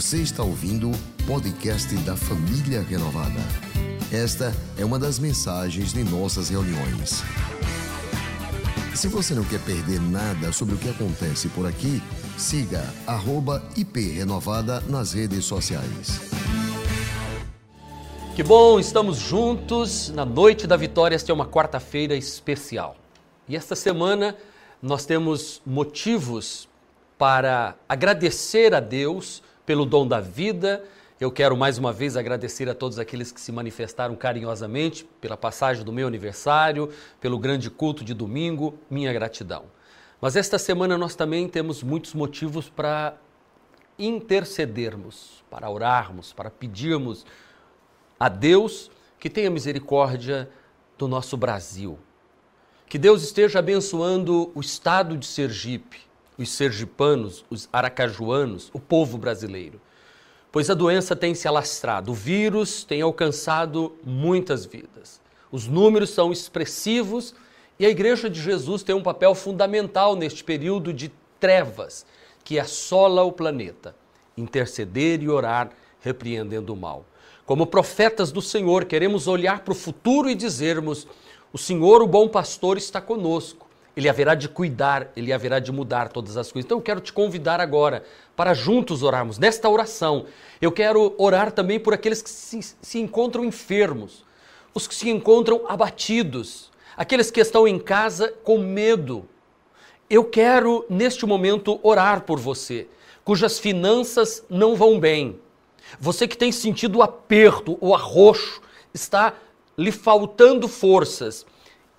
Você está ouvindo o podcast da Família Renovada. Esta é uma das mensagens de nossas reuniões. Se você não quer perder nada sobre o que acontece por aqui, siga @iprenovada nas redes sociais. Que bom, estamos juntos na noite da vitória. Esta é uma quarta-feira especial. E esta semana nós temos motivos para agradecer a Deus pelo dom da vida. Eu quero mais uma vez agradecer a todos aqueles que se manifestaram carinhosamente pela passagem do meu aniversário, pelo grande culto de domingo, minha gratidão. Mas esta semana nós também temos muitos motivos para intercedermos, para orarmos, para pedirmos a Deus que tenha misericórdia do nosso Brasil. Que Deus esteja abençoando o estado de Sergipe, os sergipanos, os aracajuanos, o povo brasileiro. Pois a doença tem se alastrado, o vírus tem alcançado muitas vidas. Os números são expressivos e a Igreja de Jesus tem um papel fundamental neste período de trevas que assola o planeta. Interceder e orar, repreendendo o mal. Como profetas do Senhor, queremos olhar para o futuro e dizermos: o Senhor, o bom pastor, está conosco ele haverá de cuidar, ele haverá de mudar todas as coisas. Então eu quero te convidar agora para juntos orarmos. Nesta oração, eu quero orar também por aqueles que se, se encontram enfermos, os que se encontram abatidos, aqueles que estão em casa com medo. Eu quero, neste momento, orar por você, cujas finanças não vão bem. Você que tem sentido o aperto, o arroxo, está lhe faltando forças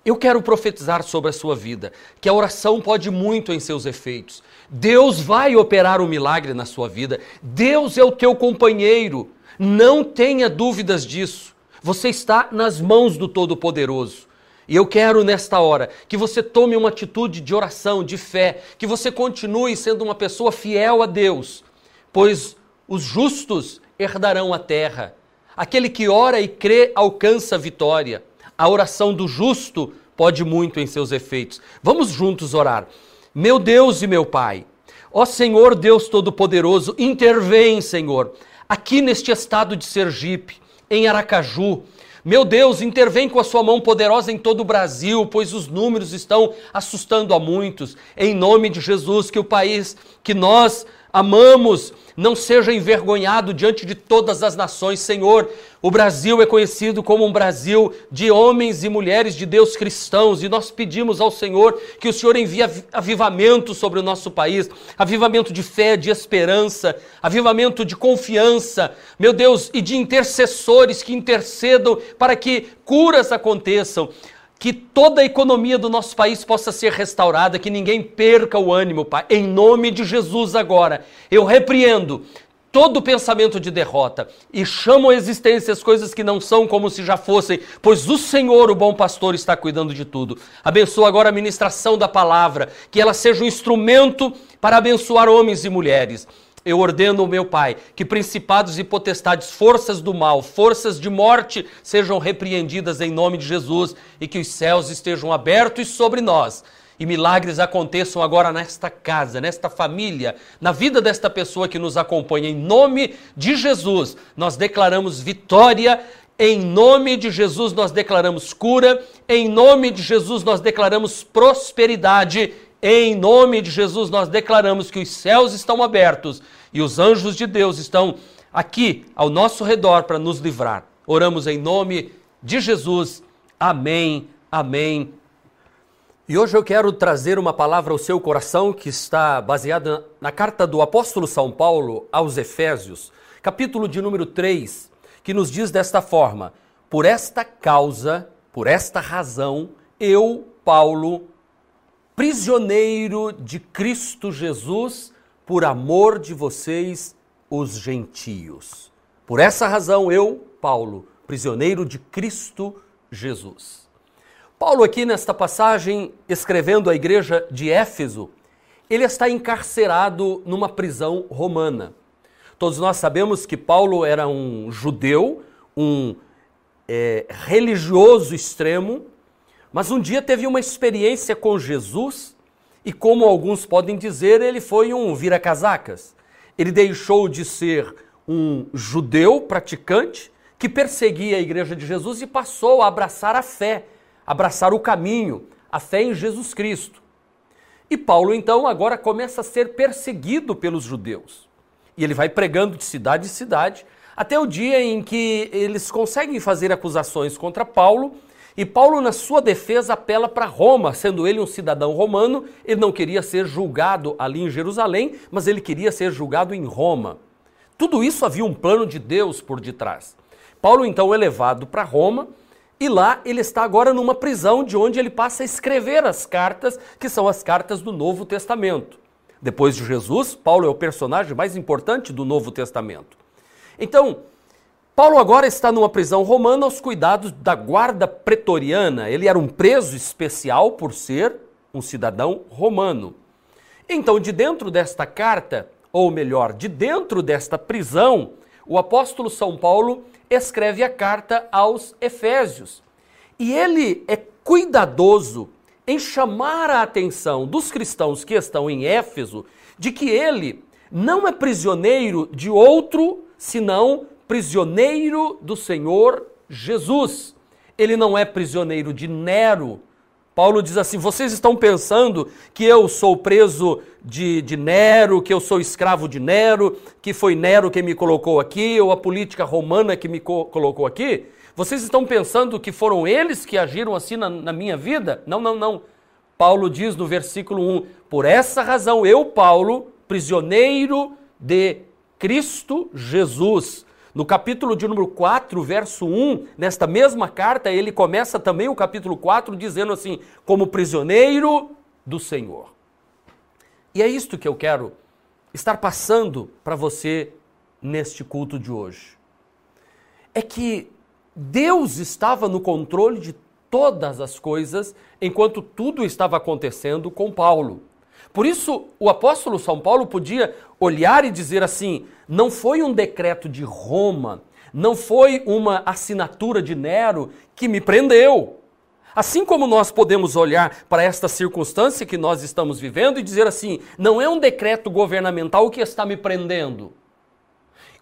eu quero profetizar sobre a sua vida que a oração pode muito em seus efeitos. Deus vai operar o um milagre na sua vida. Deus é o teu companheiro. Não tenha dúvidas disso. Você está nas mãos do Todo-Poderoso. E eu quero nesta hora que você tome uma atitude de oração, de fé, que você continue sendo uma pessoa fiel a Deus, pois os justos herdarão a terra. Aquele que ora e crê alcança a vitória. A oração do justo pode muito em seus efeitos. Vamos juntos orar. Meu Deus e meu Pai, ó Senhor Deus Todo-Poderoso, intervém, Senhor, aqui neste estado de Sergipe, em Aracaju. Meu Deus, intervém com a sua mão poderosa em todo o Brasil, pois os números estão assustando a muitos. Em nome de Jesus, que o país que nós amamos não seja envergonhado diante de todas as nações. Senhor, o Brasil é conhecido como um Brasil de homens e mulheres de Deus cristãos e nós pedimos ao Senhor que o Senhor envie avivamento sobre o nosso país, avivamento de fé, de esperança, avivamento de confiança, meu Deus, e de intercessores que intercedam para que curas aconteçam que toda a economia do nosso país possa ser restaurada, que ninguém perca o ânimo, Pai. Em nome de Jesus agora, eu repreendo todo pensamento de derrota e chamo à existência as coisas que não são como se já fossem, pois o Senhor, o bom pastor, está cuidando de tudo. Abençoa agora a ministração da palavra, que ela seja um instrumento para abençoar homens e mulheres. Eu ordeno, meu Pai, que principados e potestades, forças do mal, forças de morte sejam repreendidas em nome de Jesus e que os céus estejam abertos sobre nós e milagres aconteçam agora nesta casa, nesta família, na vida desta pessoa que nos acompanha. Em nome de Jesus, nós declaramos vitória. Em nome de Jesus, nós declaramos cura. Em nome de Jesus, nós declaramos prosperidade em nome de Jesus, nós declaramos que os céus estão abertos e os anjos de Deus estão aqui ao nosso redor para nos livrar. Oramos em nome de Jesus. Amém, amém. E hoje eu quero trazer uma palavra ao seu coração que está baseada na carta do apóstolo São Paulo aos Efésios, capítulo de número 3, que nos diz desta forma: Por esta causa, por esta razão, eu, Paulo, prisioneiro de Cristo Jesus, por amor de vocês, os gentios. Por essa razão, eu, Paulo, prisioneiro de Cristo Jesus. Paulo, aqui nesta passagem, escrevendo à igreja de Éfeso, ele está encarcerado numa prisão romana. Todos nós sabemos que Paulo era um judeu, um é, religioso extremo, mas um dia teve uma experiência com Jesus e, como alguns podem dizer, ele foi um vira-casacas. Ele deixou de ser um judeu praticante que perseguia a igreja de Jesus e passou a abraçar a fé, abraçar o caminho, a fé em Jesus Cristo. E Paulo então agora começa a ser perseguido pelos judeus. E ele vai pregando de cidade em cidade, até o dia em que eles conseguem fazer acusações contra Paulo, e Paulo, na sua defesa, apela para Roma, sendo ele um cidadão romano, ele não queria ser julgado ali em Jerusalém, mas ele queria ser julgado em Roma. Tudo isso havia um plano de Deus por detrás. Paulo então é levado para Roma e lá ele está agora numa prisão de onde ele passa a escrever as cartas, que são as cartas do Novo Testamento. Depois de Jesus, Paulo é o personagem mais importante do Novo Testamento. Então, Paulo agora está numa prisão romana aos cuidados da guarda pretoriana. Ele era um preso especial por ser um cidadão romano. Então, de dentro desta carta, ou melhor, de dentro desta prisão, o apóstolo São Paulo escreve a carta aos Efésios. E ele é cuidadoso em chamar a atenção dos cristãos que estão em Éfeso de que ele não é prisioneiro de outro senão prisioneiro do Senhor Jesus. Ele não é prisioneiro de Nero. Paulo diz assim: vocês estão pensando que eu sou preso de, de Nero, que eu sou escravo de Nero, que foi Nero quem me colocou aqui, ou a política romana que me co colocou aqui? Vocês estão pensando que foram eles que agiram assim na, na minha vida? Não, não, não. Paulo diz no versículo 1: Por essa razão, eu, Paulo, prisioneiro de Cristo Jesus. No capítulo de número 4, verso 1, nesta mesma carta, ele começa também o capítulo 4 dizendo assim: como prisioneiro do Senhor. E é isto que eu quero estar passando para você neste culto de hoje. É que Deus estava no controle de todas as coisas enquanto tudo estava acontecendo com Paulo. Por isso, o apóstolo São Paulo podia olhar e dizer assim: não foi um decreto de Roma, não foi uma assinatura de Nero que me prendeu. Assim como nós podemos olhar para esta circunstância que nós estamos vivendo e dizer assim: não é um decreto governamental que está me prendendo.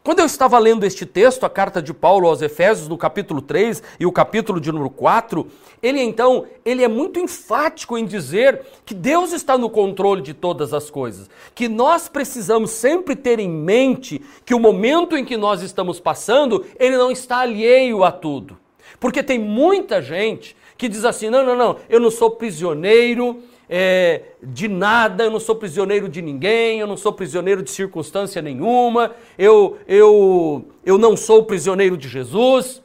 Quando eu estava lendo este texto, a carta de Paulo aos Efésios, no capítulo 3 e o capítulo de número 4, ele então, ele é muito enfático em dizer que Deus está no controle de todas as coisas, que nós precisamos sempre ter em mente que o momento em que nós estamos passando, ele não está alheio a tudo. Porque tem muita gente que diz assim: não, não, não, eu não sou prisioneiro, é, de nada, eu não sou prisioneiro de ninguém, eu não sou prisioneiro de circunstância nenhuma, eu, eu, eu não sou prisioneiro de Jesus.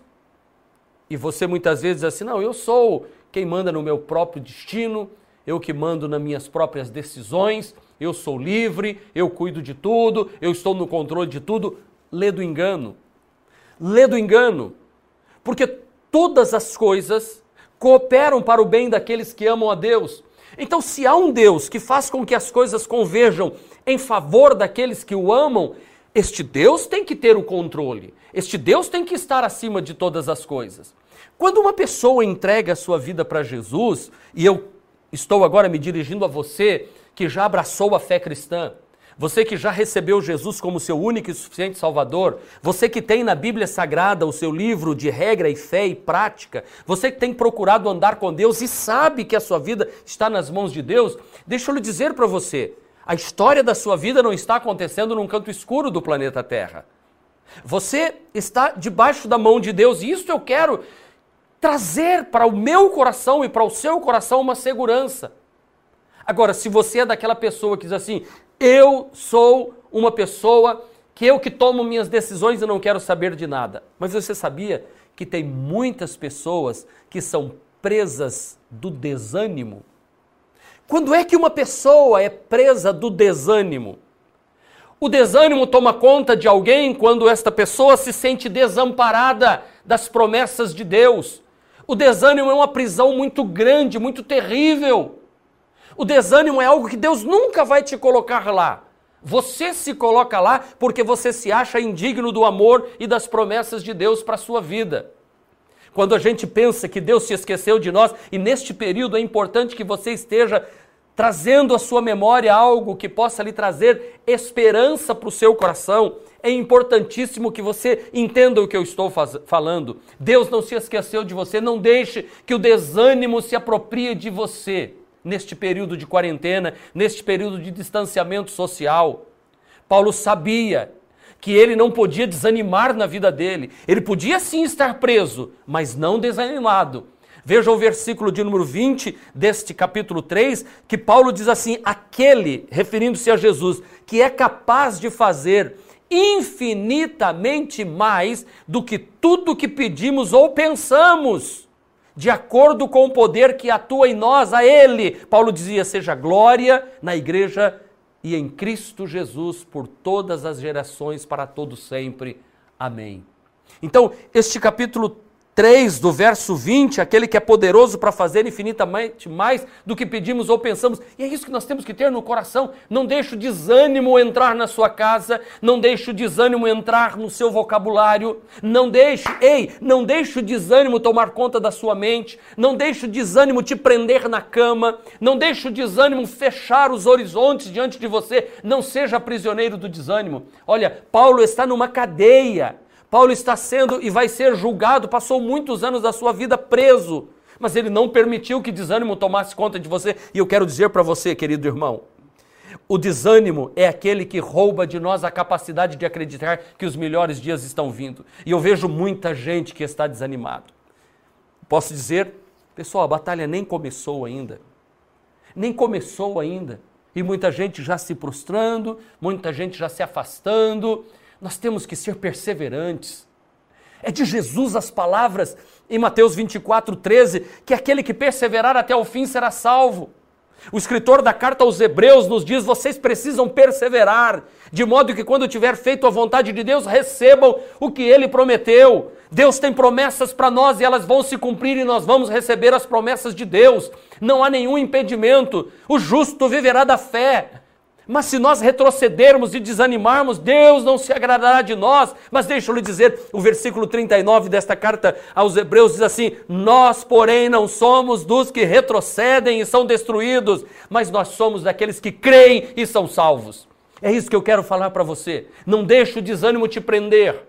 E você muitas vezes assim: não, eu sou quem manda no meu próprio destino, eu que mando nas minhas próprias decisões, eu sou livre, eu cuido de tudo, eu estou no controle de tudo. Lê do engano. Lê do engano. Porque todas as coisas cooperam para o bem daqueles que amam a Deus. Então, se há um Deus que faz com que as coisas converjam em favor daqueles que o amam, este Deus tem que ter o controle. Este Deus tem que estar acima de todas as coisas. Quando uma pessoa entrega a sua vida para Jesus, e eu estou agora me dirigindo a você que já abraçou a fé cristã, você que já recebeu Jesus como seu único e suficiente Salvador, você que tem na Bíblia Sagrada o seu livro de regra e fé e prática, você que tem procurado andar com Deus e sabe que a sua vida está nas mãos de Deus, deixa eu lhe dizer para você: a história da sua vida não está acontecendo num canto escuro do planeta Terra. Você está debaixo da mão de Deus e isso eu quero trazer para o meu coração e para o seu coração uma segurança. Agora, se você é daquela pessoa que diz assim, eu sou uma pessoa que eu que tomo minhas decisões e não quero saber de nada. Mas você sabia que tem muitas pessoas que são presas do desânimo? Quando é que uma pessoa é presa do desânimo? O desânimo toma conta de alguém quando esta pessoa se sente desamparada das promessas de Deus. O desânimo é uma prisão muito grande, muito terrível. O desânimo é algo que Deus nunca vai te colocar lá. Você se coloca lá porque você se acha indigno do amor e das promessas de Deus para a sua vida. Quando a gente pensa que Deus se esqueceu de nós, e neste período é importante que você esteja trazendo à sua memória algo que possa lhe trazer esperança para o seu coração. É importantíssimo que você entenda o que eu estou falando. Deus não se esqueceu de você, não deixe que o desânimo se aproprie de você neste período de quarentena, neste período de distanciamento social. Paulo sabia que ele não podia desanimar na vida dele. Ele podia sim estar preso, mas não desanimado. Veja o versículo de número 20 deste capítulo 3, que Paulo diz assim: aquele, referindo-se a Jesus, que é capaz de fazer infinitamente mais do que tudo que pedimos ou pensamos, de acordo com o poder que atua em nós, a Ele. Paulo dizia: seja glória na igreja e em Cristo Jesus por todas as gerações, para todo sempre. Amém. Então, este capítulo 3 do verso 20, aquele que é poderoso para fazer infinitamente mais do que pedimos ou pensamos. E é isso que nós temos que ter no coração. Não deixe o desânimo entrar na sua casa, não deixe o desânimo entrar no seu vocabulário, não deixe, ei, não deixe o desânimo tomar conta da sua mente, não deixe o desânimo te prender na cama, não deixe o desânimo fechar os horizontes diante de você, não seja prisioneiro do desânimo. Olha, Paulo está numa cadeia Paulo está sendo e vai ser julgado, passou muitos anos da sua vida preso, mas ele não permitiu que desânimo tomasse conta de você. E eu quero dizer para você, querido irmão, o desânimo é aquele que rouba de nós a capacidade de acreditar que os melhores dias estão vindo. E eu vejo muita gente que está desanimado. Posso dizer, pessoal, a batalha nem começou ainda. Nem começou ainda. E muita gente já se prostrando, muita gente já se afastando, nós temos que ser perseverantes. É de Jesus as palavras em Mateus 24, 13, que aquele que perseverar até o fim será salvo. O escritor da carta aos Hebreus nos diz: vocês precisam perseverar, de modo que quando tiver feito a vontade de Deus, recebam o que ele prometeu. Deus tem promessas para nós e elas vão se cumprir e nós vamos receber as promessas de Deus. Não há nenhum impedimento. O justo viverá da fé. Mas se nós retrocedermos e desanimarmos, Deus não se agradará de nós. Mas deixa eu lhe dizer, o versículo 39 desta carta aos Hebreus diz assim: Nós, porém, não somos dos que retrocedem e são destruídos, mas nós somos daqueles que creem e são salvos. É isso que eu quero falar para você. Não deixe o desânimo te prender.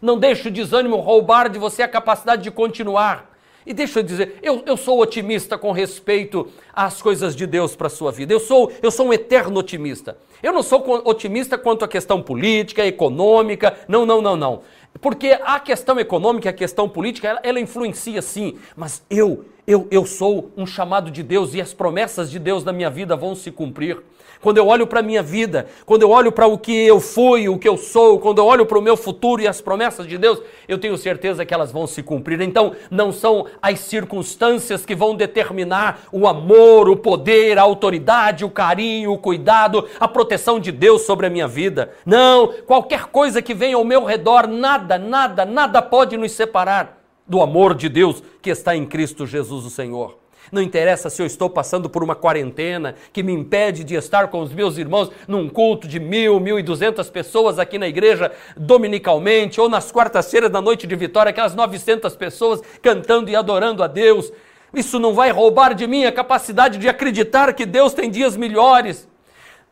Não deixe o desânimo roubar de você a capacidade de continuar. E deixa eu dizer, eu, eu sou otimista com respeito às coisas de Deus para a sua vida. Eu sou, eu sou um eterno otimista. Eu não sou otimista quanto à questão política, econômica. Não, não, não, não. Porque a questão econômica, a questão política, ela, ela influencia sim. Mas eu, eu, eu sou um chamado de Deus e as promessas de Deus na minha vida vão se cumprir quando eu olho para a minha vida, quando eu olho para o que eu fui, o que eu sou, quando eu olho para o meu futuro e as promessas de Deus, eu tenho certeza que elas vão se cumprir. Então, não são as circunstâncias que vão determinar o amor, o poder, a autoridade, o carinho, o cuidado, a proteção de Deus sobre a minha vida. Não, qualquer coisa que venha ao meu redor, nada, nada, nada pode nos separar do amor de Deus que está em Cristo Jesus, o Senhor. Não interessa se eu estou passando por uma quarentena que me impede de estar com os meus irmãos num culto de mil, mil e duzentas pessoas aqui na igreja dominicalmente, ou nas quartas-feiras da noite de vitória, aquelas novecentas pessoas cantando e adorando a Deus. Isso não vai roubar de mim a capacidade de acreditar que Deus tem dias melhores.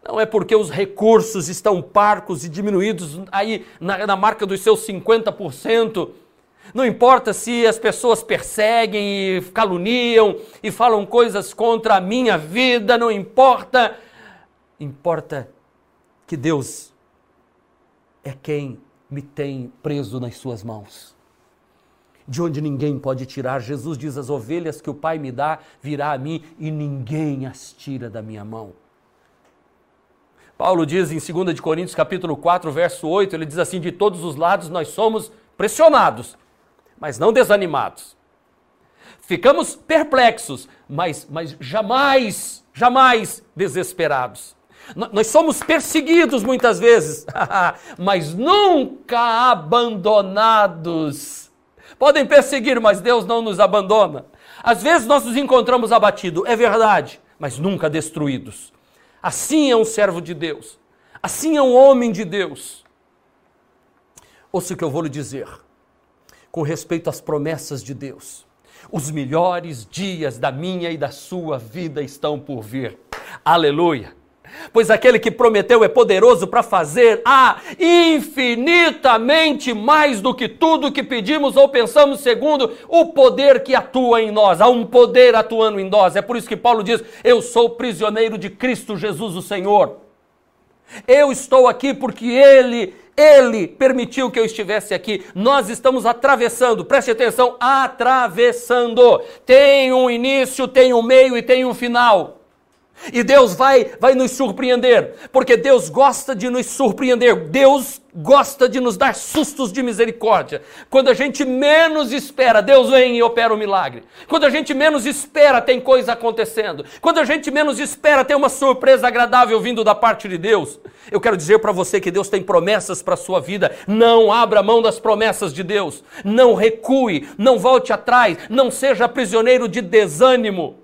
Não é porque os recursos estão parcos e diminuídos aí na, na marca dos seus 50%, não importa se as pessoas perseguem e caluniam e falam coisas contra a minha vida, não importa. Importa que Deus é quem me tem preso nas suas mãos. De onde ninguém pode tirar. Jesus diz: As ovelhas que o Pai me dá virá a mim e ninguém as tira da minha mão. Paulo diz em 2 Coríntios capítulo 4, verso 8, ele diz assim: De todos os lados nós somos pressionados, mas não desanimados. Ficamos perplexos, mas, mas jamais, jamais desesperados. Nós somos perseguidos muitas vezes, mas nunca abandonados. Podem perseguir, mas Deus não nos abandona. Às vezes nós nos encontramos abatidos, é verdade, mas nunca destruídos. Assim é um servo de Deus. Assim é um homem de Deus. Ouça o que eu vou lhe dizer com respeito às promessas de Deus. Os melhores dias da minha e da sua vida estão por vir. Aleluia! Pois aquele que prometeu é poderoso para fazer a infinitamente mais do que tudo que pedimos ou pensamos, segundo o poder que atua em nós. Há um poder atuando em nós. É por isso que Paulo diz: Eu sou prisioneiro de Cristo Jesus, o Senhor. Eu estou aqui porque Ele ele permitiu que eu estivesse aqui. Nós estamos atravessando, preste atenção, atravessando. Tem um início, tem um meio e tem um final. E Deus vai, vai nos surpreender, porque Deus gosta de nos surpreender. Deus gosta de nos dar sustos de misericórdia. Quando a gente menos espera, Deus vem e opera o um milagre. Quando a gente menos espera, tem coisa acontecendo. Quando a gente menos espera, tem uma surpresa agradável vindo da parte de Deus. Eu quero dizer para você que Deus tem promessas para a sua vida. Não abra mão das promessas de Deus. Não recue, não volte atrás, não seja prisioneiro de desânimo.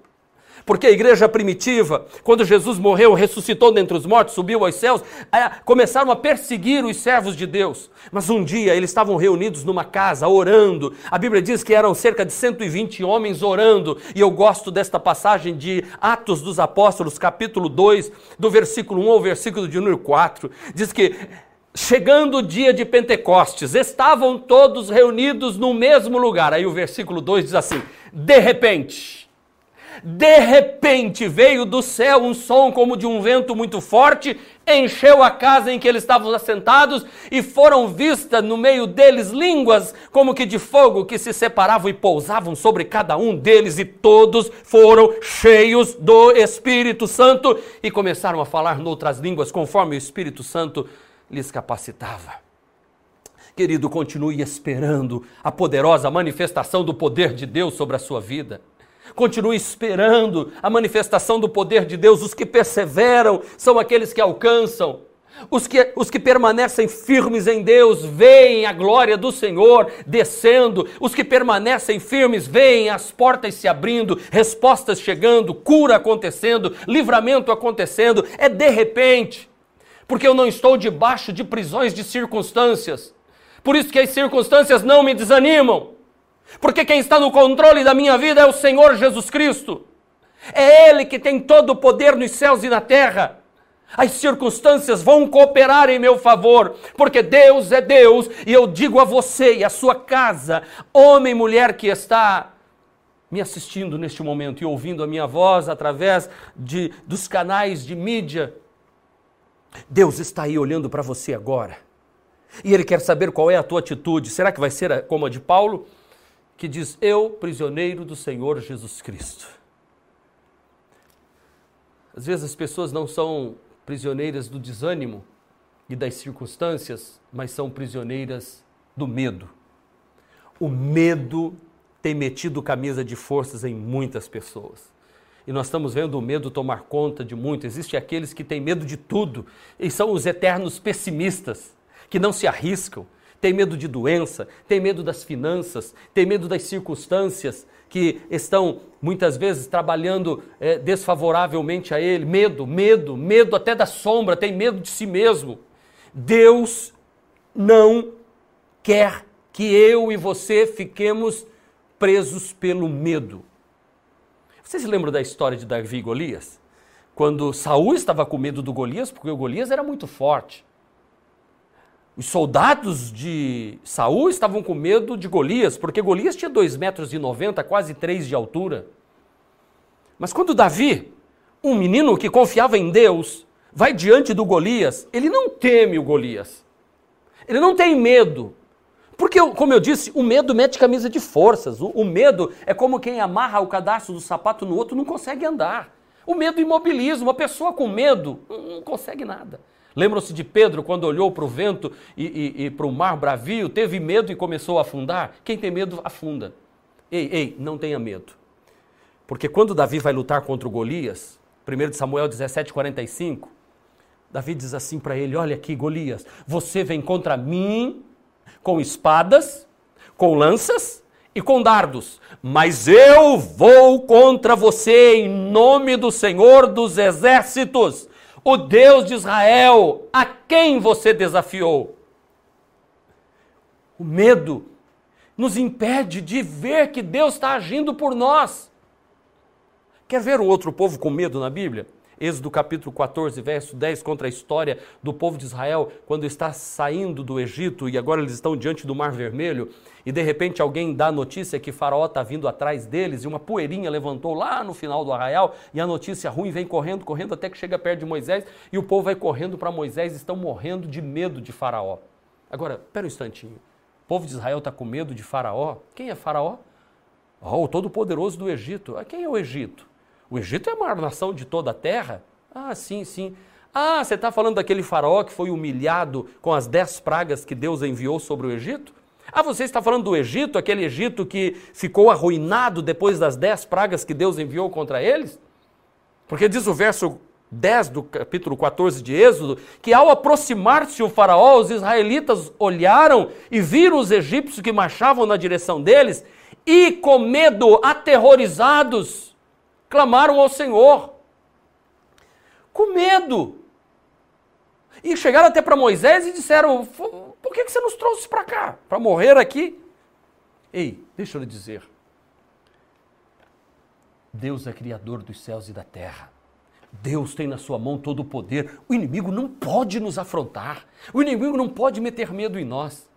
Porque a igreja primitiva, quando Jesus morreu, ressuscitou dentre os mortos, subiu aos céus, é, começaram a perseguir os servos de Deus. Mas um dia eles estavam reunidos numa casa, orando. A Bíblia diz que eram cerca de 120 homens orando. E eu gosto desta passagem de Atos dos Apóstolos, capítulo 2, do versículo 1 ao versículo de número 4. Diz que chegando o dia de Pentecostes, estavam todos reunidos no mesmo lugar. Aí o versículo 2 diz assim: de repente de repente veio do céu um som como de um vento muito forte, encheu a casa em que eles estavam assentados e foram vistas no meio deles línguas como que de fogo que se separavam e pousavam sobre cada um deles, e todos foram cheios do Espírito Santo e começaram a falar noutras línguas conforme o Espírito Santo lhes capacitava. Querido, continue esperando a poderosa manifestação do poder de Deus sobre a sua vida. Continue esperando a manifestação do poder de Deus. Os que perseveram são aqueles que alcançam. Os que, os que permanecem firmes em Deus veem a glória do Senhor descendo. Os que permanecem firmes veem as portas se abrindo, respostas chegando, cura acontecendo, livramento acontecendo. É de repente, porque eu não estou debaixo de prisões de circunstâncias. Por isso que as circunstâncias não me desanimam. Porque quem está no controle da minha vida é o Senhor Jesus Cristo. É Ele que tem todo o poder nos céus e na terra. As circunstâncias vão cooperar em meu favor, porque Deus é Deus, e eu digo a você e a sua casa, homem e mulher que está me assistindo neste momento e ouvindo a minha voz através de, dos canais de mídia, Deus está aí olhando para você agora. E Ele quer saber qual é a tua atitude. Será que vai ser como a de Paulo? Que diz: Eu, prisioneiro do Senhor Jesus Cristo. Às vezes as pessoas não são prisioneiras do desânimo e das circunstâncias, mas são prisioneiras do medo. O medo tem metido camisa de forças em muitas pessoas. E nós estamos vendo o medo tomar conta de muito. Existem aqueles que têm medo de tudo e são os eternos pessimistas, que não se arriscam, tem medo de doença, tem medo das finanças, tem medo das circunstâncias que estão muitas vezes trabalhando é, desfavoravelmente a ele. Medo, medo, medo até da sombra, tem medo de si mesmo. Deus não quer que eu e você fiquemos presos pelo medo. Vocês lembram da história de Davi e Golias? Quando Saul estava com medo do Golias, porque o Golias era muito forte. Os soldados de Saul estavam com medo de Golias, porque Golias tinha 2,90 metros, e 90, quase 3 de altura. Mas quando Davi, um menino que confiava em Deus, vai diante do Golias, ele não teme o Golias. Ele não tem medo. Porque, como eu disse, o medo mete camisa de forças. O, o medo é como quem amarra o cadastro do sapato no outro não consegue andar. O medo imobiliza. Uma pessoa com medo não consegue nada. Lembram-se de Pedro quando olhou para o vento e, e, e para o mar bravio, teve medo e começou a afundar? Quem tem medo, afunda. Ei, ei, não tenha medo. Porque quando Davi vai lutar contra o Golias, 1 Samuel 17, 45, Davi diz assim para ele: Olha aqui, Golias, você vem contra mim com espadas, com lanças e com dardos, mas eu vou contra você em nome do Senhor dos exércitos o Deus de Israel, a quem você desafiou. O medo nos impede de ver que Deus está agindo por nós. Quer ver um outro povo com medo na Bíblia? Êxodo capítulo 14, verso 10, contra a história do povo de Israel, quando está saindo do Egito e agora eles estão diante do Mar Vermelho, e de repente alguém dá a notícia que Faraó está vindo atrás deles, e uma poeirinha levantou lá no final do arraial, e a notícia ruim vem correndo, correndo, até que chega perto de Moisés, e o povo vai correndo para Moisés, estão morrendo de medo de Faraó. Agora, espera um instantinho. O povo de Israel está com medo de Faraó? Quem é Faraó? Oh, o Todo-Poderoso do Egito. Ah, quem é o Egito? O Egito é a maior nação de toda a terra? Ah, sim, sim. Ah, você está falando daquele faraó que foi humilhado com as dez pragas que Deus enviou sobre o Egito? Ah, você está falando do Egito, aquele Egito que ficou arruinado depois das dez pragas que Deus enviou contra eles? Porque diz o verso 10 do capítulo 14 de Êxodo, que ao aproximar-se o faraó, os israelitas olharam e viram os egípcios que marchavam na direção deles e com medo, aterrorizados, clamaram ao Senhor, com medo. E chegaram até para Moisés e disseram: Por que você nos trouxe para cá? Para morrer aqui? Ei, deixa eu lhe dizer. Deus é criador dos céus e da terra. Deus tem na sua mão todo o poder. O inimigo não pode nos afrontar. O inimigo não pode meter medo em nós.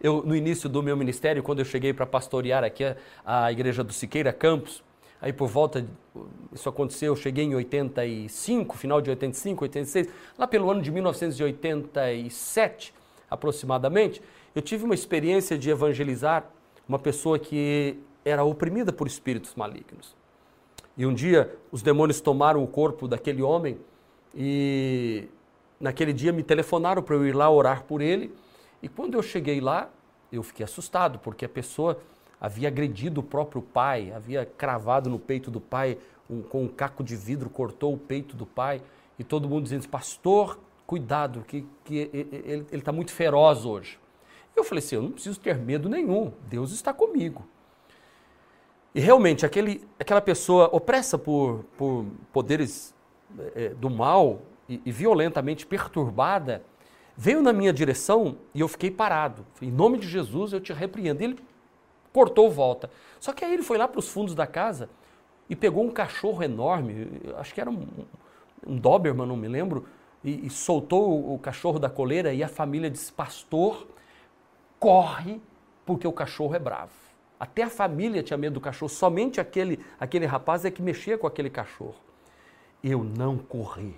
Eu, no início do meu ministério, quando eu cheguei para pastorear aqui a, a igreja do Siqueira Campos, Aí por volta, isso aconteceu, eu cheguei em 85, final de 85, 86, lá pelo ano de 1987 aproximadamente, eu tive uma experiência de evangelizar uma pessoa que era oprimida por espíritos malignos. E um dia os demônios tomaram o corpo daquele homem e naquele dia me telefonaram para eu ir lá orar por ele. E quando eu cheguei lá, eu fiquei assustado, porque a pessoa havia agredido o próprio pai, havia cravado no peito do pai um, com um caco de vidro, cortou o peito do pai, e todo mundo dizendo: Pastor, cuidado, que, que ele está muito feroz hoje. Eu falei assim: Eu não preciso ter medo nenhum, Deus está comigo. E realmente, aquele, aquela pessoa opressa por, por poderes é, do mal e, e violentamente perturbada, veio na minha direção e eu fiquei parado. Em nome de Jesus, eu te repreendo. Ele cortou volta. Só que aí ele foi lá para os fundos da casa e pegou um cachorro enorme, acho que era um, um Doberman, não me lembro, e, e soltou o, o cachorro da coleira e a família disse: Pastor, corre porque o cachorro é bravo. Até a família tinha medo do cachorro, somente aquele, aquele rapaz é que mexia com aquele cachorro. Eu não corri,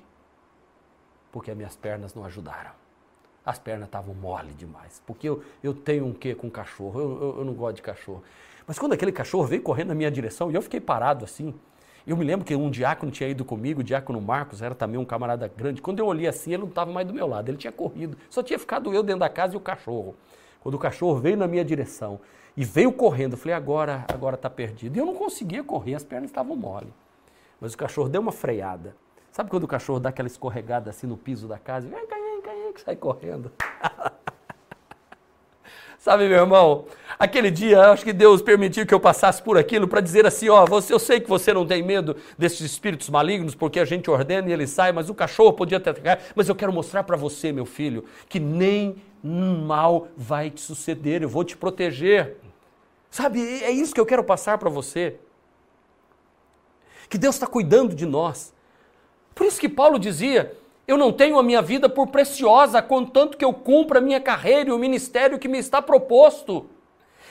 porque as minhas pernas não ajudaram as pernas estavam mole demais. Porque eu, eu tenho um quê com cachorro, eu, eu, eu, não gosto de cachorro. Mas quando aquele cachorro veio correndo na minha direção e eu fiquei parado assim, eu me lembro que um diácono tinha ido comigo, o diácono Marcos, era também um camarada grande. Quando eu olhei assim, ele não estava mais do meu lado, ele tinha corrido. Só tinha ficado eu dentro da casa e o cachorro. Quando o cachorro veio na minha direção e veio correndo, eu falei, agora, agora está perdido. E eu não conseguia correr, as pernas estavam mole. Mas o cachorro deu uma freada. Sabe quando o cachorro dá aquela escorregada assim no piso da casa? E que sai correndo. Sabe, meu irmão, aquele dia, acho que Deus permitiu que eu passasse por aquilo para dizer assim: ó, você, eu sei que você não tem medo desses espíritos malignos, porque a gente ordena e ele sai, mas o cachorro podia te atacar. Mas eu quero mostrar para você, meu filho, que nem mal vai te suceder, eu vou te proteger. Sabe, é isso que eu quero passar para você. Que Deus está cuidando de nós. Por isso que Paulo dizia: eu não tenho a minha vida por preciosa, contanto que eu cumpra a minha carreira e o ministério que me está proposto.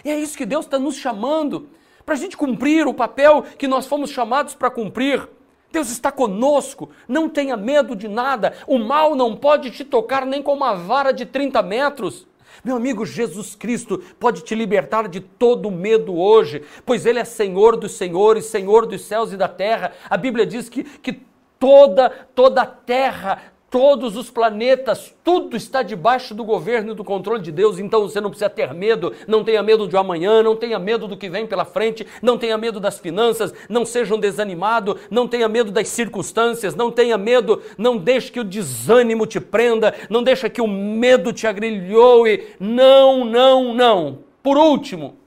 E é isso que Deus está nos chamando, para a gente cumprir o papel que nós fomos chamados para cumprir. Deus está conosco, não tenha medo de nada, o mal não pode te tocar nem com uma vara de 30 metros. Meu amigo, Jesus Cristo pode te libertar de todo medo hoje, pois Ele é Senhor dos senhores, Senhor dos céus e da terra. A Bíblia diz que, que toda, toda a terra, todos os planetas, tudo está debaixo do governo e do controle de Deus, então você não precisa ter medo, não tenha medo de amanhã, não tenha medo do que vem pela frente, não tenha medo das finanças, não seja um desanimado, não tenha medo das circunstâncias, não tenha medo, não deixe que o desânimo te prenda, não deixe que o medo te agrilhoe, não, não, não. Por último,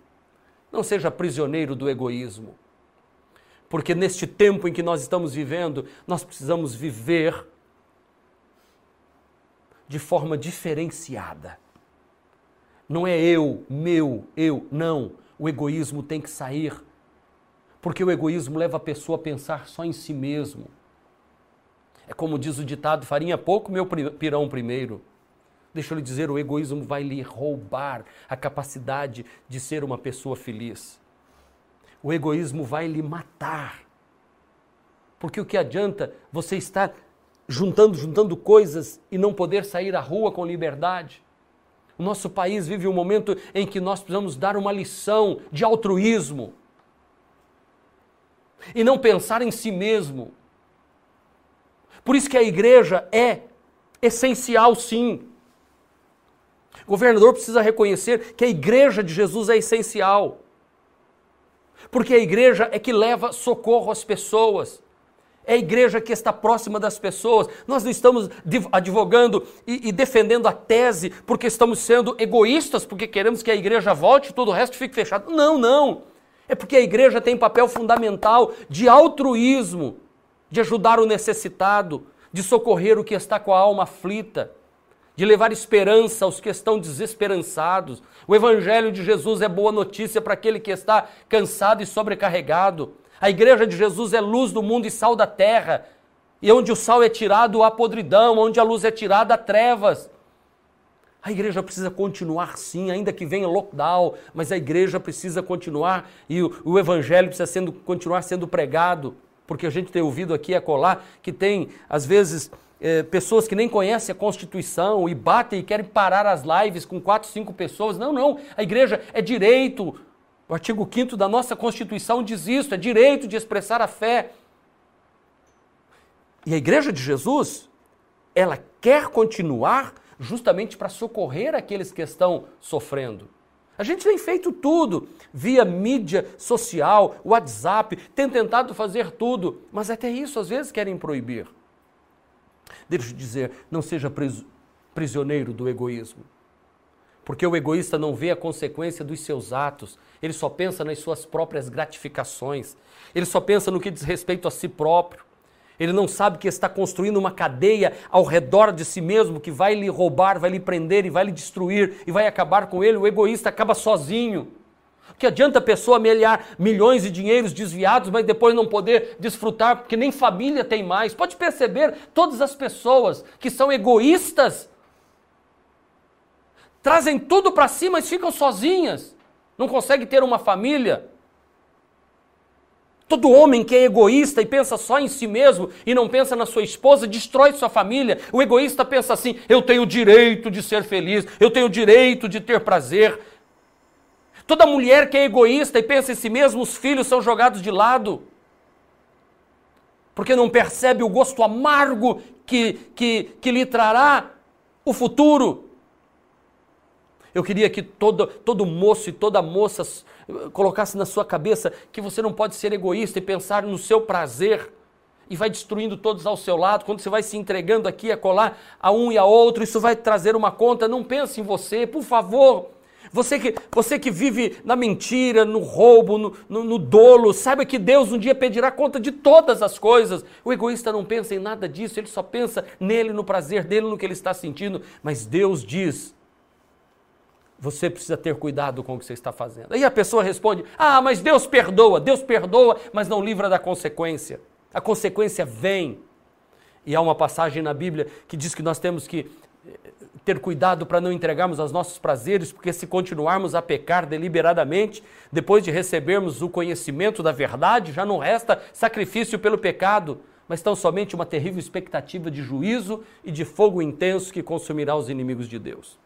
não seja prisioneiro do egoísmo porque neste tempo em que nós estamos vivendo, nós precisamos viver de forma diferenciada. Não é eu, meu, eu. Não. O egoísmo tem que sair. Porque o egoísmo leva a pessoa a pensar só em si mesmo. É como diz o ditado: farinha pouco, meu pirão primeiro. Deixa eu lhe dizer, o egoísmo vai lhe roubar a capacidade de ser uma pessoa feliz. O egoísmo vai lhe matar. Porque o que adianta você estar juntando, juntando coisas e não poder sair à rua com liberdade? O nosso país vive um momento em que nós precisamos dar uma lição de altruísmo e não pensar em si mesmo. Por isso que a igreja é essencial, sim. O governador precisa reconhecer que a igreja de Jesus é essencial. Porque a igreja é que leva socorro às pessoas. É a igreja que está próxima das pessoas. Nós não estamos advogando e, e, defendendo a tese porque estamos sendo egoístas, porque queremos que a igreja volte e todo o resto fique fechado. Não, não. É porque a igreja tem papel fundamental de altruísmo, de ajudar o necessitado, de socorrer o que está com a alma aflita de levar esperança aos que estão desesperançados. O Evangelho de Jesus é boa notícia para aquele que está cansado e sobrecarregado. A Igreja de Jesus é luz do mundo e sal da terra. E onde o sal é tirado, há podridão, onde a luz é tirada, há trevas. A igreja precisa continuar sim, ainda que venha lockdown, mas a igreja precisa continuar e o, o evangelho precisa sendo, continuar sendo pregado, porque a gente tem ouvido aqui a colar que tem, às vezes, é, pessoas que nem conhecem a Constituição e batem e querem parar as lives com quatro, cinco pessoas. Não, não. A igreja é direito. O artigo 5 da nossa Constituição diz isso: é direito de expressar a fé. E a igreja de Jesus, ela quer continuar justamente para socorrer aqueles que estão sofrendo. A gente tem feito tudo via mídia social, WhatsApp, tem tentado fazer tudo, mas até isso às vezes querem proibir. Deixa eu dizer, não seja prisioneiro do egoísmo. Porque o egoísta não vê a consequência dos seus atos, ele só pensa nas suas próprias gratificações, ele só pensa no que diz respeito a si próprio. Ele não sabe que está construindo uma cadeia ao redor de si mesmo que vai lhe roubar, vai lhe prender e vai lhe destruir e vai acabar com ele. O egoísta acaba sozinho. Que adianta a pessoa amelhar milhões de dinheiros desviados, mas depois não poder desfrutar, porque nem família tem mais. Pode perceber, todas as pessoas que são egoístas trazem tudo para si, mas ficam sozinhas. Não conseguem ter uma família. Todo homem que é egoísta e pensa só em si mesmo e não pensa na sua esposa, destrói sua família. O egoísta pensa assim: eu tenho o direito de ser feliz, eu tenho o direito de ter prazer, Toda mulher que é egoísta e pensa em si mesma, os filhos são jogados de lado. Porque não percebe o gosto amargo que, que, que lhe trará o futuro. Eu queria que todo, todo moço e toda moça colocasse na sua cabeça que você não pode ser egoísta e pensar no seu prazer e vai destruindo todos ao seu lado. Quando você vai se entregando aqui a colar a um e a outro, isso vai trazer uma conta. Não pense em você, por favor. Você que, você que vive na mentira, no roubo, no, no, no dolo, saiba que Deus um dia pedirá conta de todas as coisas. O egoísta não pensa em nada disso, ele só pensa nele, no prazer dele, no que ele está sentindo. Mas Deus diz: você precisa ter cuidado com o que você está fazendo. Aí a pessoa responde: Ah, mas Deus perdoa. Deus perdoa, mas não livra da consequência. A consequência vem. E há uma passagem na Bíblia que diz que nós temos que ter cuidado para não entregarmos aos nossos prazeres, porque se continuarmos a pecar deliberadamente, depois de recebermos o conhecimento da verdade, já não resta sacrifício pelo pecado, mas tão somente uma terrível expectativa de juízo e de fogo intenso que consumirá os inimigos de Deus.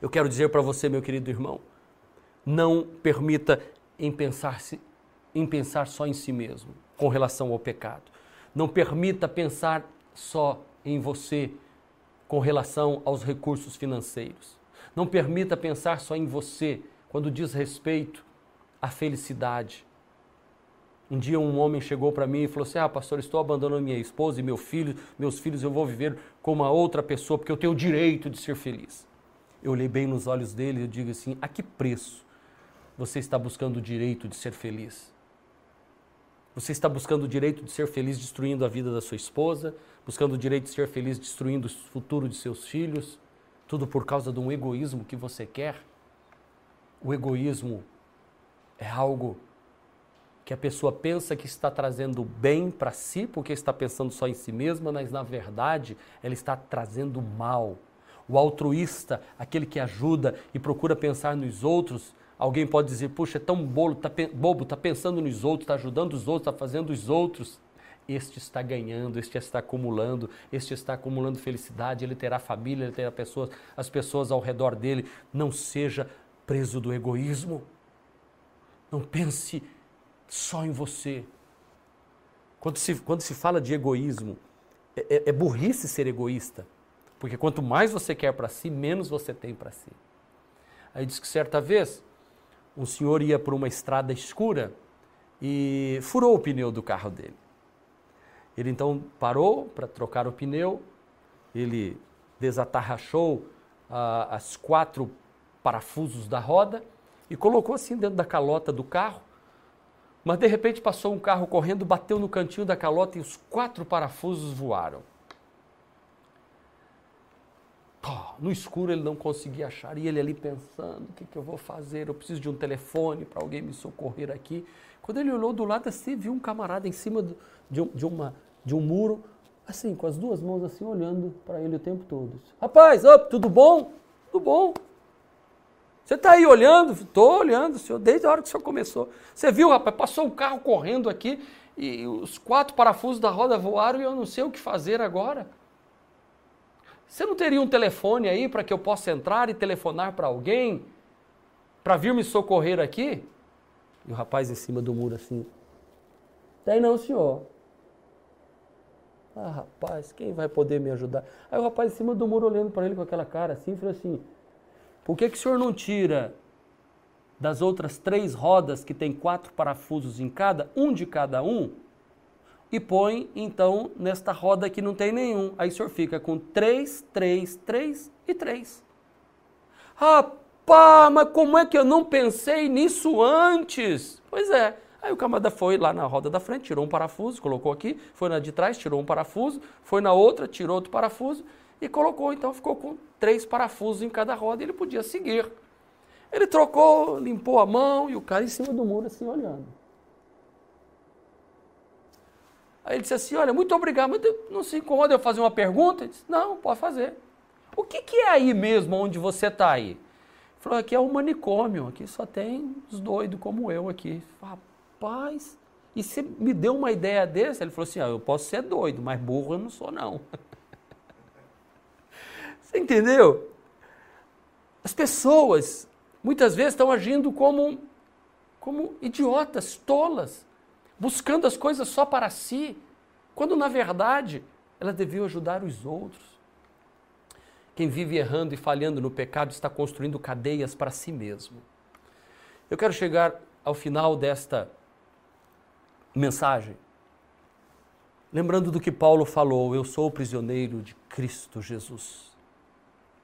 Eu quero dizer para você, meu querido irmão, não permita em pensar, em pensar só em si mesmo com relação ao pecado. Não permita pensar só em você com relação aos recursos financeiros. Não permita pensar só em você quando diz respeito à felicidade. Um dia um homem chegou para mim e falou assim: Ah, pastor, estou abandonando minha esposa e meu filho, meus filhos, eu vou viver com uma outra pessoa porque eu tenho o direito de ser feliz. Eu olhei bem nos olhos dele e digo assim: A que preço você está buscando o direito de ser feliz? Você está buscando o direito de ser feliz destruindo a vida da sua esposa, buscando o direito de ser feliz destruindo o futuro de seus filhos. Tudo por causa de um egoísmo que você quer? O egoísmo é algo que a pessoa pensa que está trazendo bem para si, porque está pensando só em si mesma, mas na verdade ela está trazendo mal. O altruísta, aquele que ajuda e procura pensar nos outros, alguém pode dizer: puxa, é tão bolo, tá, bobo, está pensando nos outros, está ajudando os outros, está fazendo os outros. Este está ganhando, este está acumulando, este está acumulando felicidade, ele terá família, ele terá pessoas, as pessoas ao redor dele. Não seja preso do egoísmo. Não pense só em você. Quando se, quando se fala de egoísmo, é, é, é burrice ser egoísta. Porque quanto mais você quer para si, menos você tem para si. Aí diz que certa vez, um senhor ia por uma estrada escura e furou o pneu do carro dele. Ele então parou para trocar o pneu, ele desatarrachou ah, as quatro parafusos da roda e colocou assim dentro da calota do carro mas de repente passou um carro correndo, bateu no cantinho da calota e os quatro parafusos voaram. No escuro ele não conseguia achar, e ele ali pensando: o que, que eu vou fazer? Eu preciso de um telefone para alguém me socorrer aqui. Quando ele olhou do lado assim, viu um camarada em cima de, um, de, uma, de um muro, assim, com as duas mãos assim, olhando para ele o tempo todo. Rapaz, op, tudo bom? Tudo bom? Você está aí olhando? Estou olhando, senhor, desde a hora que o senhor começou. Você viu, rapaz, passou um carro correndo aqui e os quatro parafusos da roda voaram e eu não sei o que fazer agora. Você não teria um telefone aí para que eu possa entrar e telefonar para alguém para vir me socorrer aqui? E o rapaz em cima do muro assim. Tem não, senhor. Ah, rapaz, quem vai poder me ajudar? Aí o rapaz em cima do muro olhando para ele com aquela cara assim, falou assim: por que, que o senhor não tira das outras três rodas que tem quatro parafusos em cada, um de cada um, e põe então nesta roda que não tem nenhum. Aí o senhor fica com três, três, três e três. Rapaz, mas como é que eu não pensei nisso antes? Pois é. Aí o camarada foi lá na roda da frente, tirou um parafuso, colocou aqui, foi na de trás, tirou um parafuso, foi na outra, tirou outro parafuso e colocou, então ficou com três parafusos em cada roda e ele podia seguir. Ele trocou, limpou a mão e o cara em cima do muro assim olhando. Aí ele disse assim: Olha, muito obrigado, mas não se incomoda eu fazer uma pergunta? Ele disse: Não, pode fazer. O que, que é aí mesmo onde você está aí? Ele falou: Aqui é um manicômio, aqui só tem os doidos como eu aqui. Rapaz, e você me deu uma ideia desse? Ele falou assim: ah, Eu posso ser doido, mas burro eu não sou, não. Você entendeu? As pessoas muitas vezes estão agindo como, como idiotas, tolas, buscando as coisas só para si, quando na verdade elas deviam ajudar os outros. Quem vive errando e falhando no pecado está construindo cadeias para si mesmo. Eu quero chegar ao final desta mensagem, lembrando do que Paulo falou: eu sou prisioneiro de Cristo Jesus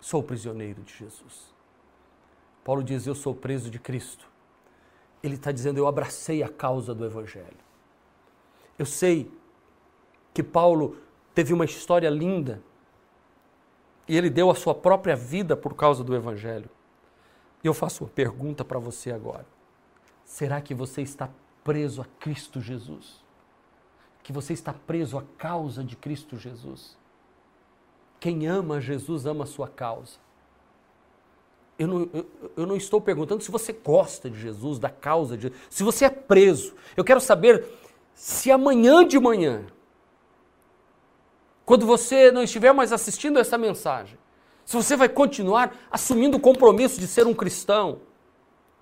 sou prisioneiro de Jesus. Paulo diz: Eu sou preso de Cristo. Ele está dizendo: Eu abracei a causa do Evangelho. Eu sei que Paulo teve uma história linda e ele deu a sua própria vida por causa do Evangelho. E eu faço uma pergunta para você agora: será que você está preso a Cristo Jesus? Que você está preso à causa de Cristo Jesus? Quem ama Jesus ama a sua causa. Eu não, eu, eu não estou perguntando se você gosta de Jesus, da causa de Jesus, se você é preso. Eu quero saber se amanhã de manhã, quando você não estiver mais assistindo essa mensagem, se você vai continuar assumindo o compromisso de ser um cristão,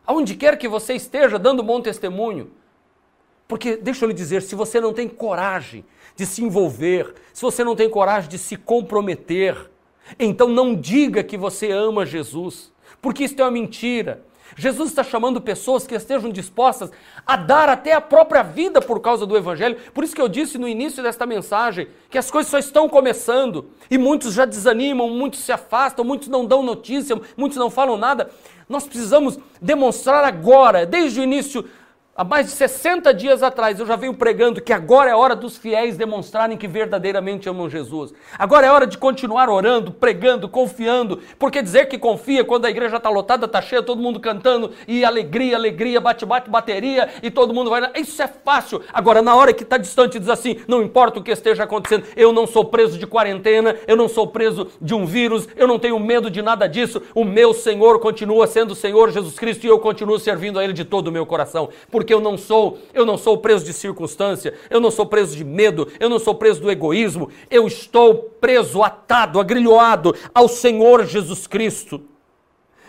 aonde quer que você esteja dando bom testemunho. Porque, deixa eu lhe dizer, se você não tem coragem de se envolver, se você não tem coragem de se comprometer, então não diga que você ama Jesus, porque isso é uma mentira. Jesus está chamando pessoas que estejam dispostas a dar até a própria vida por causa do Evangelho. Por isso que eu disse no início desta mensagem que as coisas só estão começando e muitos já desanimam, muitos se afastam, muitos não dão notícia, muitos não falam nada. Nós precisamos demonstrar agora, desde o início Há mais de 60 dias atrás eu já venho pregando que agora é hora dos fiéis demonstrarem que verdadeiramente amam Jesus. Agora é hora de continuar orando, pregando, confiando, porque dizer que confia quando a igreja está lotada, está cheia, todo mundo cantando e alegria, alegria, bate-bate, bateria e todo mundo vai. Isso é fácil. Agora, na hora que está distante, diz assim: não importa o que esteja acontecendo, eu não sou preso de quarentena, eu não sou preso de um vírus, eu não tenho medo de nada disso. O meu Senhor continua sendo o Senhor Jesus Cristo e eu continuo servindo a Ele de todo o meu coração. Por porque eu não sou, eu não sou preso de circunstância, eu não sou preso de medo, eu não sou preso do egoísmo, eu estou preso, atado, agrilhoado ao Senhor Jesus Cristo.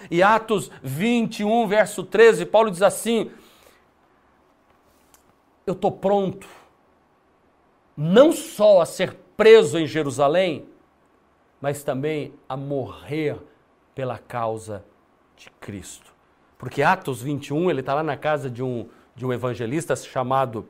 E Atos 21, verso 13, Paulo diz assim: Eu estou pronto, não só a ser preso em Jerusalém, mas também a morrer pela causa de Cristo. Porque Atos 21, ele está lá na casa de um, de um evangelista chamado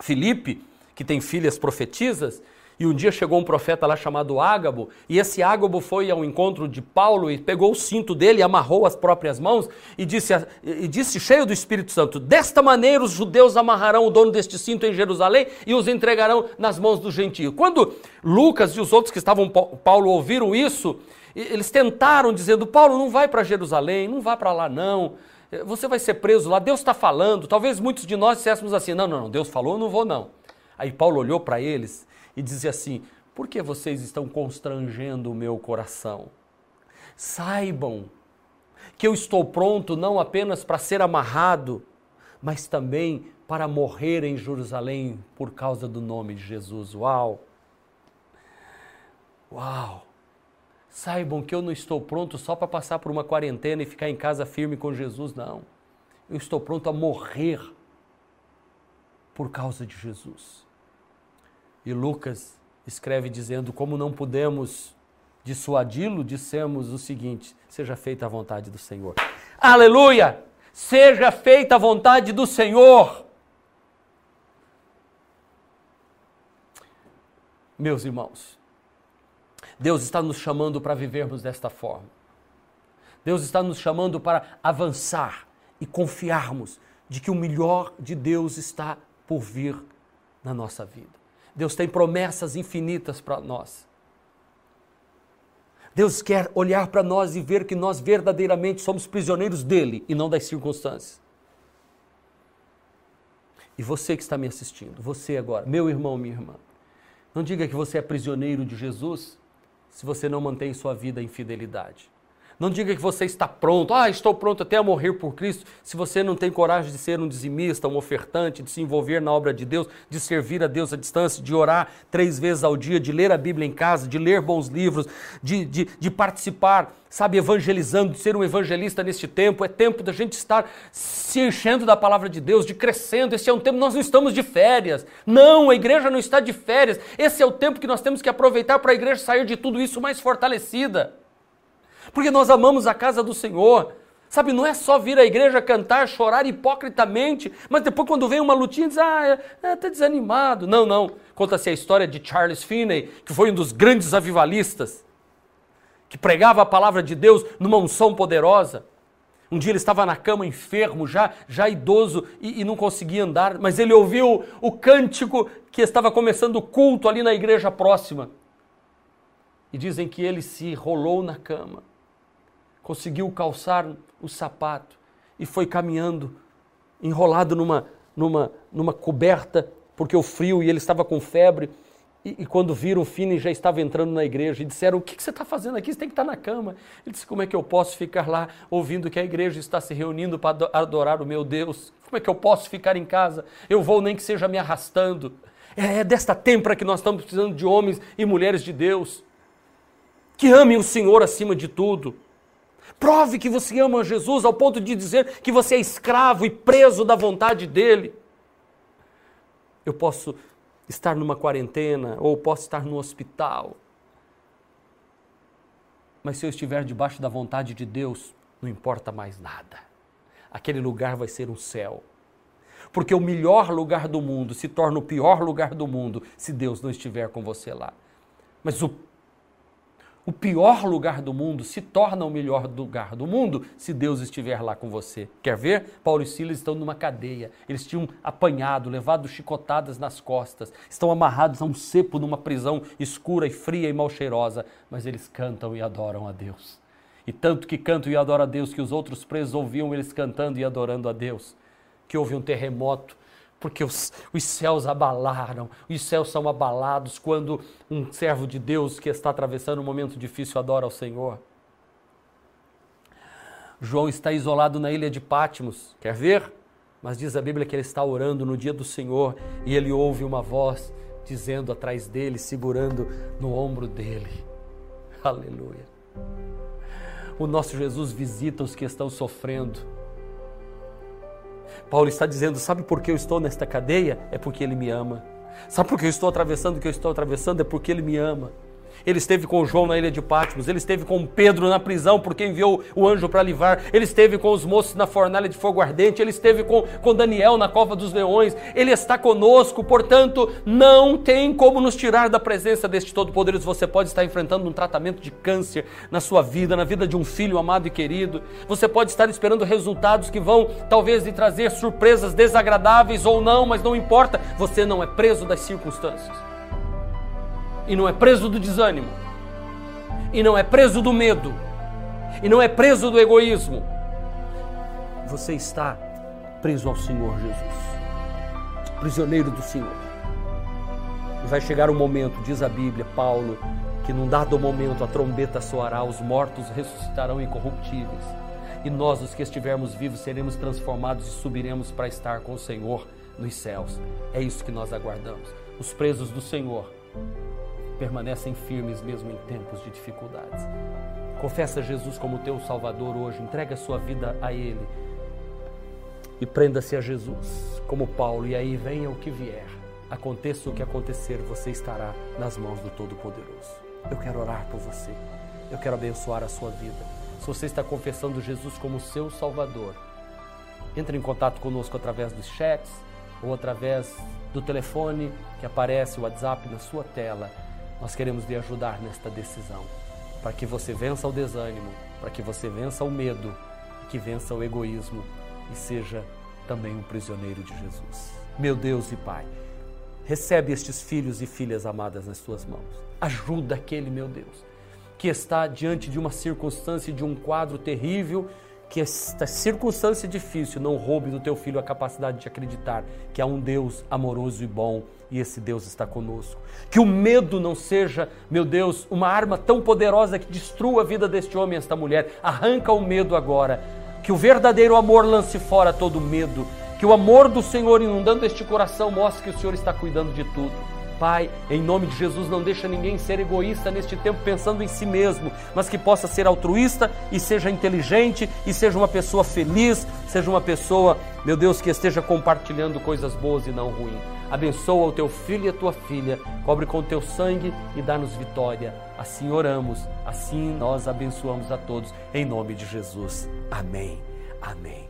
Filipe, que tem filhas profetisas, e um dia chegou um profeta lá chamado Ágabo, e esse Ágabo foi ao encontro de Paulo e pegou o cinto dele, amarrou as próprias mãos e disse, e disse cheio do Espírito Santo: Desta maneira os judeus amarrarão o dono deste cinto em Jerusalém e os entregarão nas mãos do gentio. Quando Lucas e os outros que estavam Paulo ouviram isso, eles tentaram dizendo: Paulo não vai para Jerusalém, não vá para lá não você vai ser preso lá, Deus está falando. Talvez muitos de nós disséssemos assim: não, não, não, Deus falou, eu não vou não. Aí Paulo olhou para eles e dizia assim: por que vocês estão constrangendo o meu coração? Saibam que eu estou pronto não apenas para ser amarrado, mas também para morrer em Jerusalém por causa do nome de Jesus. Uau! Uau! Saibam que eu não estou pronto só para passar por uma quarentena e ficar em casa firme com Jesus, não. Eu estou pronto a morrer por causa de Jesus. E Lucas escreve dizendo: Como não podemos dissuadi-lo, dissemos o seguinte: Seja feita a vontade do Senhor. Aleluia! Seja feita a vontade do Senhor. Meus irmãos, Deus está nos chamando para vivermos desta forma. Deus está nos chamando para avançar e confiarmos de que o melhor de Deus está por vir na nossa vida. Deus tem promessas infinitas para nós. Deus quer olhar para nós e ver que nós verdadeiramente somos prisioneiros dele e não das circunstâncias. E você que está me assistindo, você agora, meu irmão, minha irmã, não diga que você é prisioneiro de Jesus se você não mantém sua vida em fidelidade. Não diga que você está pronto, ah, estou pronto até a morrer por Cristo, se você não tem coragem de ser um dizimista, um ofertante, de se envolver na obra de Deus, de servir a Deus à distância, de orar três vezes ao dia, de ler a Bíblia em casa, de ler bons livros, de, de, de participar, sabe, evangelizando, de ser um evangelista neste tempo. É tempo da gente estar se enchendo da palavra de Deus, de crescendo. Esse é um tempo, nós não estamos de férias. Não, a igreja não está de férias. Esse é o tempo que nós temos que aproveitar para a igreja sair de tudo isso mais fortalecida porque nós amamos a casa do Senhor. Sabe, não é só vir à igreja cantar, chorar hipocritamente, mas depois quando vem uma lutinha diz, ah, é, é, tá desanimado. Não, não. Conta-se a história de Charles Finney, que foi um dos grandes avivalistas, que pregava a palavra de Deus numa unção poderosa. Um dia ele estava na cama enfermo, já, já idoso, e, e não conseguia andar, mas ele ouviu o cântico que estava começando o culto ali na igreja próxima. E dizem que ele se rolou na cama conseguiu calçar o sapato e foi caminhando, enrolado numa, numa, numa coberta, porque o frio e ele estava com febre. E, e quando viram Finney já estava entrando na igreja e disseram: O que, que você está fazendo aqui? Você tem que estar na cama. Ele disse: Como é que eu posso ficar lá ouvindo que a igreja está se reunindo para adorar o meu Deus? Como é que eu posso ficar em casa? Eu vou nem que seja me arrastando. É, é desta tempra que nós estamos precisando de homens e mulheres de Deus que amem o Senhor acima de tudo Prove que você ama Jesus ao ponto de dizer que você é escravo e preso da vontade dele. Eu posso estar numa quarentena ou posso estar no hospital. Mas se eu estiver debaixo da vontade de Deus, não importa mais nada. Aquele lugar vai ser um céu. Porque o melhor lugar do mundo se torna o pior lugar do mundo se Deus não estiver com você lá. Mas o O pior lugar do mundo se torna o melhor lugar do mundo se Deus estiver lá com você. Quer ver? Paulo e Silas estão numa cadeia. Eles tinham apanhado, levado chicotadas nas costas, estão amarrados a um cepo numa prisão escura e fria e mal cheirosa, mas eles cantam e adoram a Deus. E tanto que cantam e adoram a Deus que os outros presos ouviam eles cantando e adorando a Deus. Que houve um terremoto porque os, os, céus abalaram, os céus são abalados quando um servo de Deus que está atravessando um momento difícil adora ao Senhor. João está isolado na ilha de Pátimos, quer ver? Mas diz a Bíblia que ele está orando no dia do Senhor e ele ouve uma voz dizendo atrás dele, segurando no ombro dele: Aleluia. O nosso Jesus visita os que estão sofrendo Paulo está dizendo: sabe por que eu estou nesta cadeia? É porque ele me ama. Sabe por que eu estou atravessando o que eu estou atravessando? É porque ele me ama. Ele esteve com João na ilha de Patmos, ele esteve com Pedro na prisão porque enviou o anjo para livrar, ele esteve com os moços na fornalha de fogo ardente, ele esteve com, com Daniel na cova dos leões, ele está conosco, portanto, não tem como nos tirar da presença deste Todo-Poderoso. Você pode estar enfrentando um tratamento de câncer na sua vida, na vida de um filho amado e querido, você pode estar esperando resultados que vão talvez lhe trazer surpresas desagradáveis ou não, mas não importa, você não é preso das circunstâncias e não é preso do desânimo, e não é preso do medo, e não é preso do egoísmo. Você está preso ao Senhor Jesus, prisioneiro do Senhor. E vai chegar um momento, diz a Bíblia, Paulo, que num dado momento a trombeta soará, os mortos ressuscitarão incorruptíveis. E nós, os que estivermos vivos, seremos transformados e subiremos para estar com o Senhor nos céus. É isso que nós aguardamos. Os presos do Senhor permanecem firmes mesmo em tempos de dificuldades. Confessa Jesus como teu Salvador hoje, entrega sua vida a Ele e prenda-se a Jesus, como Paulo, e aí venha o que vier, aconteça o que acontecer, você estará nas mãos do Todo-Poderoso. Eu quero orar por você, eu quero abençoar a sua vida. Se você está confessando Jesus como seu Salvador, entre em contato conosco através dos chats ou através do telefone que aparece o WhatsApp na sua tela nós queremos lhe ajudar nesta decisão, para que você vença o desânimo, para que você vença o medo, que vença o egoísmo e seja também um prisioneiro de Jesus. Meu Deus e Pai, recebe estes filhos e filhas amadas nas tuas mãos. Ajuda aquele, meu Deus, que está diante de uma circunstância, de um quadro terrível que esta circunstância difícil não roube do teu filho a capacidade de acreditar que há um Deus amoroso e bom e esse Deus está conosco. Que o medo não seja, meu Deus, uma arma tão poderosa que destrua a vida deste homem e esta mulher. Arranca o medo agora. Que o verdadeiro amor lance fora todo medo. Que o amor do Senhor inundando este coração mostre que o Senhor está cuidando de tudo. Pai, em nome de Jesus, não deixa ninguém ser egoísta neste tempo pensando em si mesmo, mas que possa ser altruísta e seja inteligente e seja uma pessoa feliz, seja uma pessoa, meu Deus, que esteja compartilhando coisas boas e não ruins. Abençoa o teu filho e a tua filha, cobre com o teu sangue e dá-nos vitória. Assim oramos, assim nós abençoamos a todos, em nome de Jesus. Amém. Amém.